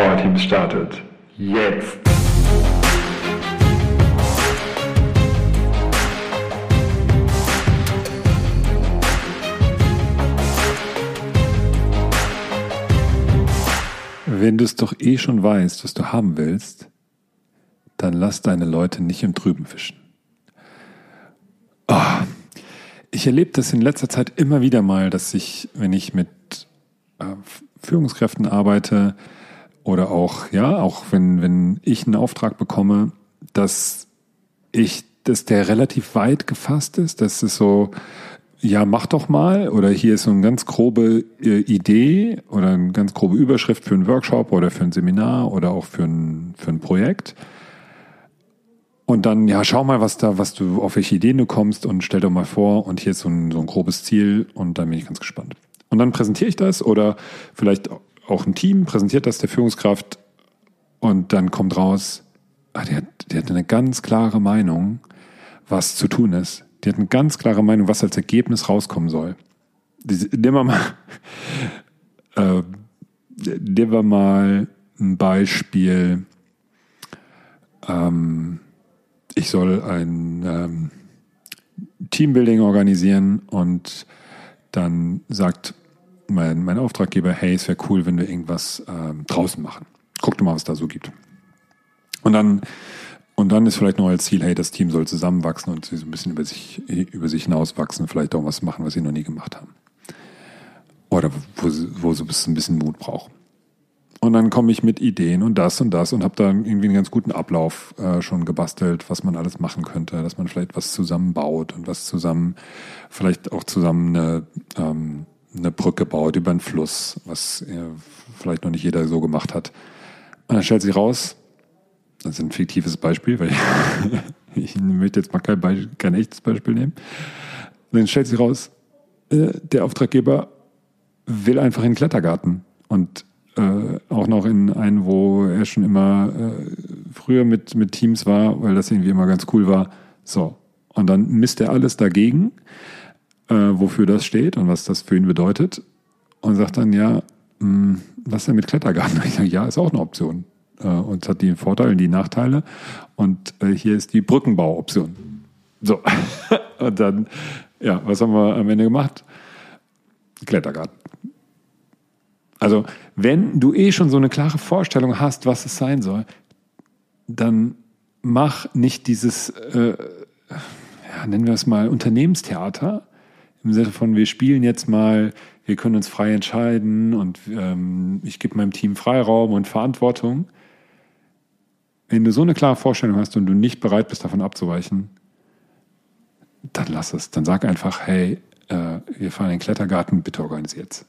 Power Teams startet. Jetzt! Wenn du es doch eh schon weißt, was du haben willst, dann lass deine Leute nicht im Trüben fischen. Oh, ich erlebe das in letzter Zeit immer wieder mal, dass ich, wenn ich mit äh, Führungskräften arbeite oder auch, ja, auch wenn, wenn ich einen Auftrag bekomme, dass ich, dass der relativ weit gefasst ist, dass es so, ja, mach doch mal, oder hier ist so eine ganz grobe äh, Idee oder eine ganz grobe Überschrift für einen Workshop oder für ein Seminar oder auch für ein, für ein Projekt. Und dann, ja, schau mal, was da, was du, auf welche Ideen du kommst und stell doch mal vor und hier ist so ein, so ein grobes Ziel und dann bin ich ganz gespannt. Und dann präsentiere ich das oder vielleicht auch ein Team präsentiert das der Führungskraft und dann kommt raus, ah, der, der hat eine ganz klare Meinung, was zu tun ist. Die hat eine ganz klare Meinung, was als Ergebnis rauskommen soll. Nehmen wir mal, äh, nehmen wir mal ein Beispiel. Ähm, ich soll ein ähm, Teambuilding organisieren und dann sagt mein, mein Auftraggeber, hey, es wäre cool, wenn wir irgendwas ähm, draußen machen. Guck doch mal, was da so gibt. Und dann, und dann ist vielleicht noch als Ziel, hey, das Team soll zusammenwachsen und sie so ein bisschen über sich, über sich hinauswachsen, vielleicht auch was machen, was sie noch nie gemacht haben. Oder wo, wo so ein bisschen Mut braucht. Und dann komme ich mit Ideen und das und das und habe da irgendwie einen ganz guten Ablauf äh, schon gebastelt, was man alles machen könnte, dass man vielleicht was zusammenbaut und was zusammen, vielleicht auch zusammen eine, ähm, eine Brücke baut über einen Fluss, was äh, vielleicht noch nicht jeder so gemacht hat. Und dann stellt sich raus, das ist ein fiktives Beispiel, weil ich, ich möchte jetzt mal kein, Beispiel, kein echtes Beispiel nehmen. Dann stellt sich raus, äh, der Auftraggeber will einfach in den Klettergarten und äh, auch noch in einen, wo er schon immer äh, früher mit, mit Teams war, weil das irgendwie immer ganz cool war. So. Und dann misst er alles dagegen, äh, wofür das steht und was das für ihn bedeutet. Und sagt dann, ja, mh, hm, was denn mit Klettergarten? Ich sage, ja, ist auch eine Option. Äh, und es hat die Vorteile und die Nachteile. Und äh, hier ist die Brückenbauoption. So. und dann, ja, was haben wir am Ende gemacht? Klettergarten. Also, wenn du eh schon so eine klare Vorstellung hast, was es sein soll, dann mach nicht dieses, äh, ja, nennen wir es mal, Unternehmenstheater. Im Sinne von, wir spielen jetzt mal, wir können uns frei entscheiden und ähm, ich gebe meinem Team Freiraum und Verantwortung. Wenn du so eine klare Vorstellung hast und du nicht bereit bist, davon abzuweichen, dann lass es. Dann sag einfach, hey, äh, wir fahren in den Klettergarten, bitte organisiert's.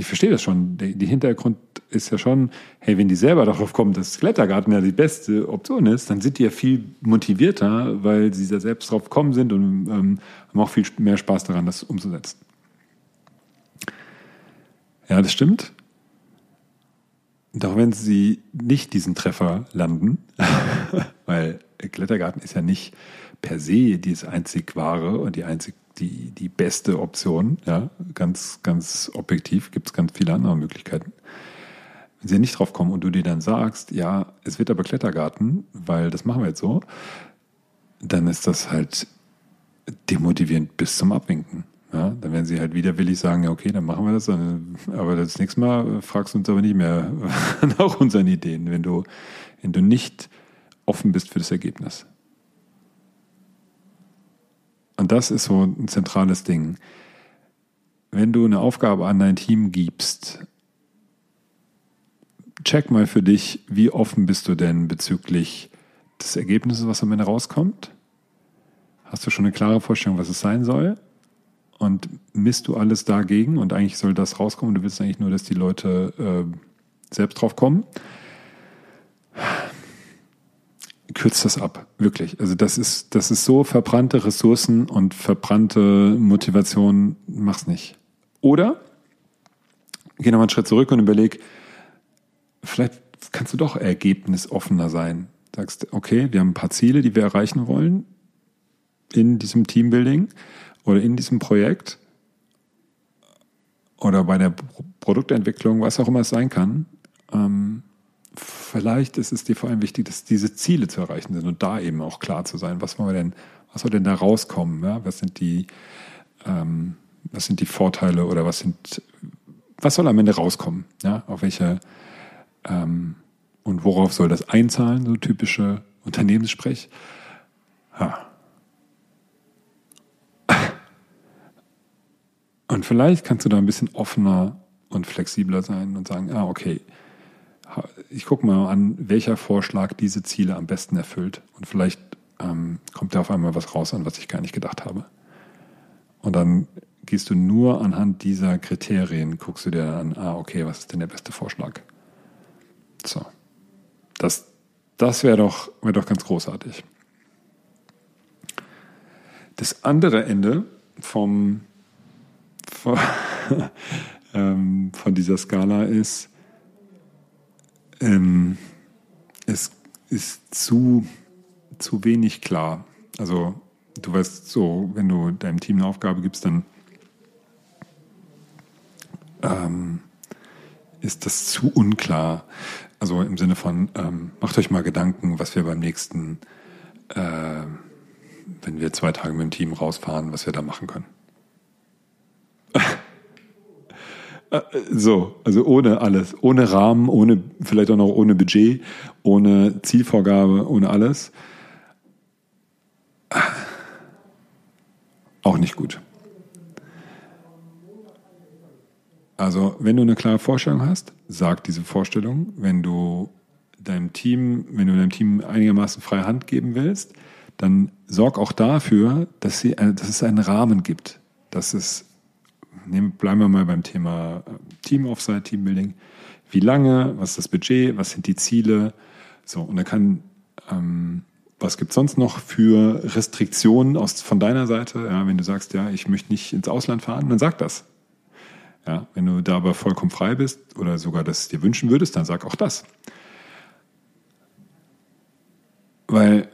Ich verstehe das schon. Die, Hintergrund ist ja schon, hey, wenn die selber darauf kommen, dass Klettergarten ja die beste Option ist, dann sind die ja viel motivierter, weil sie da selbst drauf gekommen sind und ähm, haben auch viel mehr Spaß daran, das umzusetzen. Ja, das stimmt. Doch wenn sie nicht diesen Treffer landen, weil Klettergarten ist ja nicht per se dieses einzig wahre und die einzig die, die beste Option. Ja, ganz, ganz objektiv gibt es ganz viele andere Möglichkeiten. Wenn sie nicht drauf kommen und du dir dann sagst, ja, es wird aber Klettergarten, weil das machen wir jetzt so, dann ist das halt demotivierend bis zum Abwinken. Ja, dann werden sie halt widerwillig sagen, ja, okay, dann machen wir das, aber das nächste Mal fragst du uns aber nicht mehr nach unseren Ideen, wenn du, wenn du nicht offen bist für das Ergebnis. Das ist so ein zentrales Ding. Wenn du eine Aufgabe an dein Team gibst, check mal für dich, wie offen bist du denn bezüglich des Ergebnisses, was am Ende rauskommt? Hast du schon eine klare Vorstellung, was es sein soll? Und misst du alles dagegen und eigentlich soll das rauskommen du willst eigentlich nur, dass die Leute äh, selbst drauf kommen? Kürzt das ab, wirklich. Also das ist, das ist so verbrannte Ressourcen und verbrannte Motivation, mach's nicht. Oder geh nochmal einen Schritt zurück und überleg, vielleicht kannst du doch ergebnisoffener sein. Sagst, okay, wir haben ein paar Ziele, die wir erreichen wollen in diesem Teambuilding oder in diesem Projekt. oder bei der Produktentwicklung, was auch immer es sein kann, ähm, vielleicht ist es dir vor allem wichtig, dass diese Ziele zu erreichen sind und da eben auch klar zu sein, was wollen wir denn, was soll denn da rauskommen? Ja? Was sind die, ähm, was sind die Vorteile oder was sind, was soll am Ende rauskommen? Ja? Auf welche ähm, und worauf soll das einzahlen, so typische Unternehmenssprech? Ha. Und vielleicht kannst du da ein bisschen offener und flexibler sein und sagen, ah, okay, ich gucke mal an, welcher Vorschlag diese Ziele am besten erfüllt. Und vielleicht ähm, kommt da auf einmal was raus, an was ich gar nicht gedacht habe. Und dann gehst du nur anhand dieser Kriterien, guckst du dir an, ah, okay, was ist denn der beste Vorschlag? So. Das, das wäre doch, wär doch ganz großartig. Das andere Ende vom, von, ähm, von dieser Skala ist, ähm, es ist zu, zu wenig klar. Also du weißt so, wenn du deinem Team eine Aufgabe gibst, dann ähm, ist das zu unklar. Also im Sinne von, ähm, macht euch mal Gedanken, was wir beim nächsten, äh, wenn wir zwei Tage mit dem Team rausfahren, was wir da machen können. Äh, so, also ohne alles, ohne Rahmen, ohne, vielleicht auch noch ohne Budget, ohne Zielvorgabe, ohne alles. Auch nicht gut. Also, wenn du eine klare Vorstellung hast, sag diese Vorstellung. Wenn du deinem Team, wenn du deinem Team einigermaßen freie Hand geben willst, dann sorg auch dafür, dass, sie, dass es einen Rahmen gibt, dass es nehmen, bleiben wir mal beim Thema äh, Team Offsite, Teambuilding. Wie lange, was ist das Budget, was sind die Ziele? So, und dann kann, ähm, was gibt es sonst noch für Restriktionen aus, von deiner Seite? Ja, wenn du sagst, ja, ich möchte nicht ins Ausland fahren, dann sag das. Ja, wenn du da aber vollkommen frei bist oder sogar das dir wünschen würdest, dann sag auch das. Weil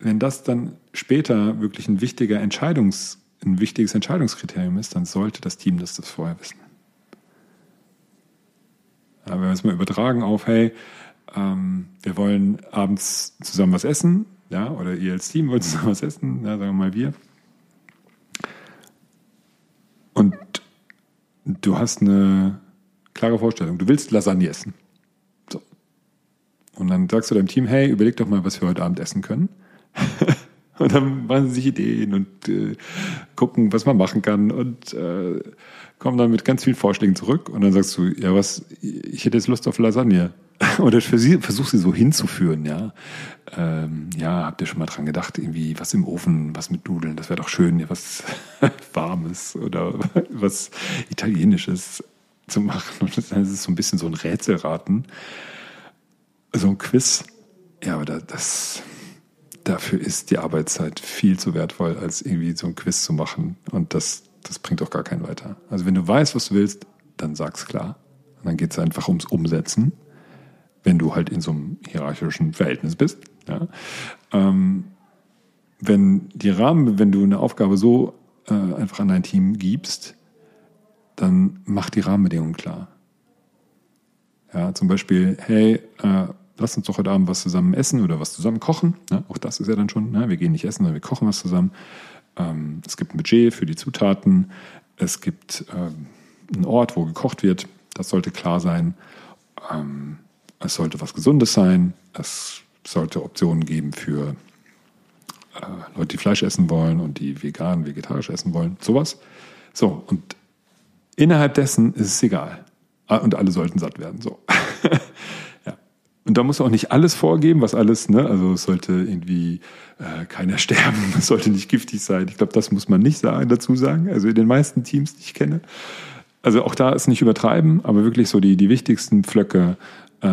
wenn das dann später wirklich ein wichtiger Entscheidungs ein wichtiges Entscheidungskriterium ist, dann sollte das Team das, das vorher wissen. Ja, wenn wir es mal übertragen auf, hey, ähm, wir wollen abends zusammen was essen, ja, oder ihr als Team wollt zusammen was essen, ja, sagen wir mal wir. Und du hast eine klare Vorstellung, du willst Lasagne essen. So. Und dann sagst du deinem Team, hey, überleg doch mal, was wir heute Abend essen können. Und dann machen sie sich Ideen und äh, gucken, was man machen kann und äh, kommen dann mit ganz vielen Vorschlägen zurück. Und dann sagst du, ja, was, ich hätte jetzt Lust auf Lasagne. Oder versuch sie so hinzuführen, ja. Ähm, ja, habt ihr schon mal dran gedacht, irgendwie was im Ofen, was mit Nudeln, das wäre doch schön, was Warmes oder was Italienisches zu machen. Und dann ist es so ein bisschen so ein Rätselraten. So ein Quiz. Ja, aber das, dafür ist die Arbeitszeit viel zu wertvoll, als irgendwie so ein Quiz zu machen. Und das, das bringt doch gar keinen weiter. Also wenn du weißt, was du willst, dann sag's klar. Und dann geht es einfach ums Umsetzen, wenn du halt in so einem hierarchischen Verhältnis bist. Ja. Ähm, wenn die Rahmen, wenn du eine Aufgabe so äh, einfach an dein Team gibst, dann mach die Rahmenbedingungen klar. Ja, zum Beispiel, hey, äh, lass uns doch heute Abend was zusammen essen oder was zusammen kochen. Ne? Auch das ist ja dann schon, ne? wir gehen nicht essen, sondern wir kochen was zusammen. Ähm, es gibt ein Budget für die Zutaten. Es gibt ähm, einen Ort, wo gekocht wird. Das sollte klar sein. Ähm, es sollte was Gesundes sein. Es sollte Optionen geben für äh, Leute, die Fleisch essen wollen und die vegan, vegetarisch essen wollen. Sowas. So, und innerhalb dessen ist es egal. Ah, und alle sollten satt werden. So. Und da muss auch nicht alles vorgeben, was alles, ne, also es sollte irgendwie äh, keiner sterben, es sollte nicht giftig sein. Ich glaube, das muss man nicht sagen, dazu sagen. Also in den meisten Teams, die ich kenne. Also auch da ist nicht übertreiben, aber wirklich so die, die wichtigsten Pflöcke äh,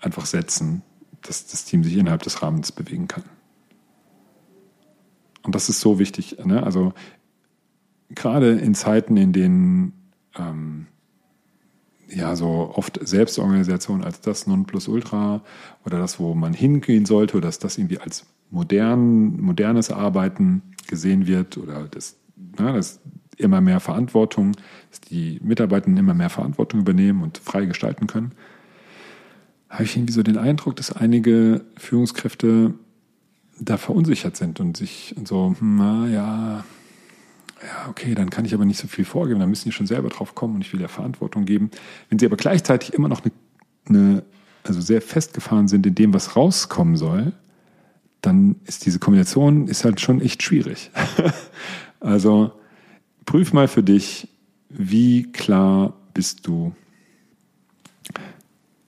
einfach setzen, dass das Team sich innerhalb des Rahmens bewegen kann. Und das ist so wichtig. Ne? Also gerade in Zeiten, in denen ähm, ja so oft Selbstorganisation als das Nonplusultra oder das, wo man hingehen sollte, dass das irgendwie als modern, modernes Arbeiten gesehen wird oder das, na, das immer mehr Verantwortung, dass die Mitarbeitenden immer mehr Verantwortung übernehmen und frei gestalten können, habe ich irgendwie so den Eindruck, dass einige Führungskräfte da verunsichert sind und sich und so, hm, na ja, okay, dann kann ich aber nicht so viel vorgeben, dann müssen die schon selber drauf kommen und ich will ja Verantwortung geben. Wenn sie aber gleichzeitig immer noch eine, eine also sehr festgefahren sind in dem, was rauskommen soll, dann ist diese Kombination ist halt schon echt schwierig. also prüf mal für dich, wie klar bist du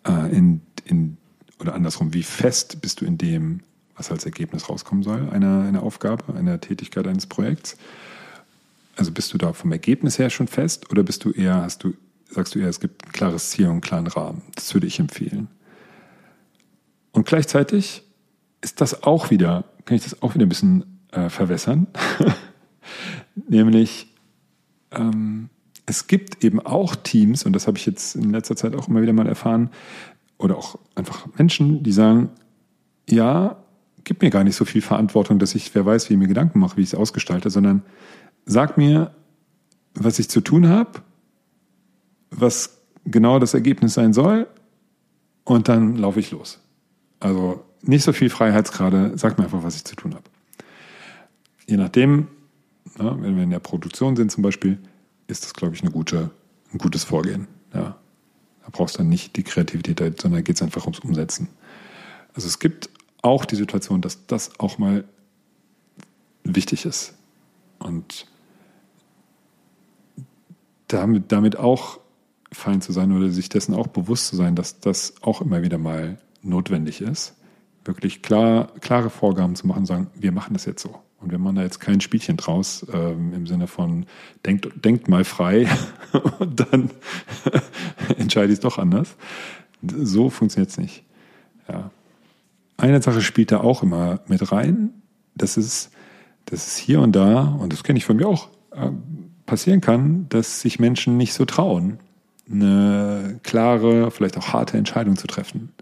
äh, in, in, oder andersrum, wie fest bist du in dem, was als Ergebnis rauskommen soll, einer, einer Aufgabe, einer Tätigkeit eines Projekts. Also bist du da vom Ergebnis her schon fest oder bist du eher, hast du, sagst du eher, es gibt ein klares Ziel und einen klaren Rahmen? Das würde ich empfehlen. Und gleichzeitig ist das auch wieder, kann ich das auch wieder ein bisschen äh, verwässern. Nämlich, ähm, es gibt eben auch Teams, und das habe ich jetzt in letzter Zeit auch immer wieder mal erfahren, oder auch einfach Menschen, die sagen, ja, gib mir gar nicht so viel Verantwortung, dass ich, wer weiß, wie ich mir Gedanken mache, wie ich es ausgestalte, sondern sag mir, was ich zu tun habe, was genau das Ergebnis sein soll, und dann laufe ich los. Also nicht so viel Freiheitsgrade, sag mir einfach, was ich zu tun habe. Je nachdem, na, wenn wir in der Produktion sind zum Beispiel, ist das, glaube ich, eine gute, ein gutes Vorgehen. Ja. Da brauchst du dann nicht die Kreativität, sondern geht es einfach ums Umsetzen. Also es gibt auch die Situation, dass das auch mal wichtig ist. Und damit, damit auch fein zu sein oder sich dessen auch bewusst zu sein, dass das auch immer wieder mal notwendig ist, wirklich klar, klare Vorgaben zu machen und sagen, wir machen das jetzt so. Und wir machen da jetzt kein Spielchen draus ähm, im Sinne von denkt, denkt mal frei und dann entscheide ich es doch anders. So funktioniert es nicht. Ja. Eine Sache spielt da auch immer mit rein. Das ist, dass es hier und da, und das kenne ich von mir auch, äh, passieren kann, dass sich Menschen nicht so trauen, eine klare, vielleicht auch harte Entscheidung zu treffen.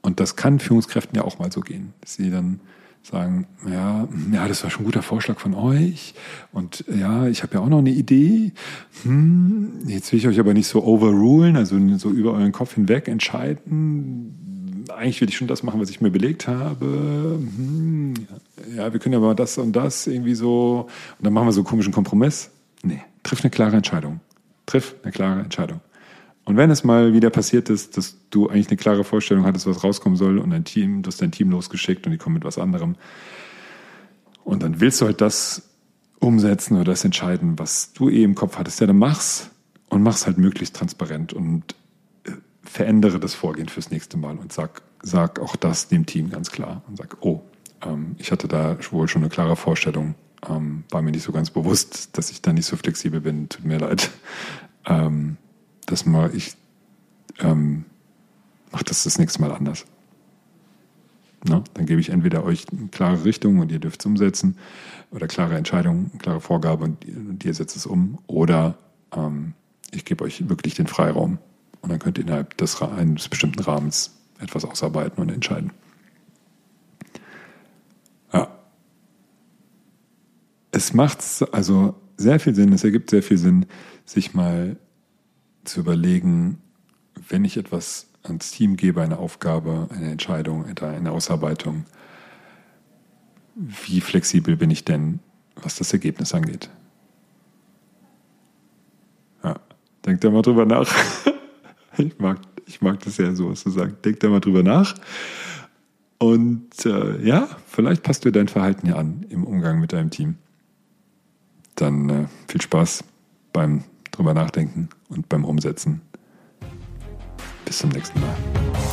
Und das kann Führungskräften ja auch mal so gehen, dass sie dann sagen, ja, ja, das war schon ein guter Vorschlag von euch und ja, ich habe ja auch noch eine Idee. Hm, jetzt will ich euch aber nicht so overrulen, also so über euren Kopf hinweg entscheiden. Eigentlich will ich schon das machen, was ich mir belegt habe. Hm, ja, wir können ja mal das und das irgendwie so und dann machen wir so einen komischen Kompromiss. Nee, triff eine klare Entscheidung. Triff eine klare Entscheidung. Und wenn es mal wieder passiert ist, dass du eigentlich eine klare Vorstellung hattest, was rauskommen soll und dein Team, du hast dein Team losgeschickt und die kommen mit was anderem. Und dann willst du halt das umsetzen oder das entscheiden, was du eh im Kopf hattest. Ja, dann mach's und mach's halt möglichst transparent und äh, verändere das Vorgehen fürs nächste Mal und sag, sag auch das dem Team ganz klar und sag, oh, ähm, ich hatte da wohl schon eine klare Vorstellung, ähm, war mir nicht so ganz bewusst, dass ich da nicht so flexibel bin, tut mir leid. Ähm, das mal, ich ähm, mache das das nächste Mal anders. Na, dann gebe ich entweder euch eine klare Richtung und ihr dürft es umsetzen oder klare Entscheidung, klare Vorgabe und, und ihr setzt es um oder ähm, ich gebe euch wirklich den Freiraum und dann könnt ihr innerhalb des, eines bestimmten Rahmens etwas ausarbeiten und entscheiden. Es macht also sehr viel Sinn, es ergibt sehr viel Sinn, sich mal zu überlegen, wenn ich etwas ans Team gebe, eine Aufgabe, eine Entscheidung, eine Ausarbeitung, wie flexibel bin ich denn, was das Ergebnis angeht? Ja, denkt da mal drüber nach. Ich mag, ich mag das ja so, was zu sagen. Denkt da mal drüber nach. Und äh, ja, vielleicht passt du dein Verhalten ja an im Umgang mit deinem Team. Dann äh, viel Spaß beim drüber nachdenken und beim Umsetzen. Bis zum nächsten Mal.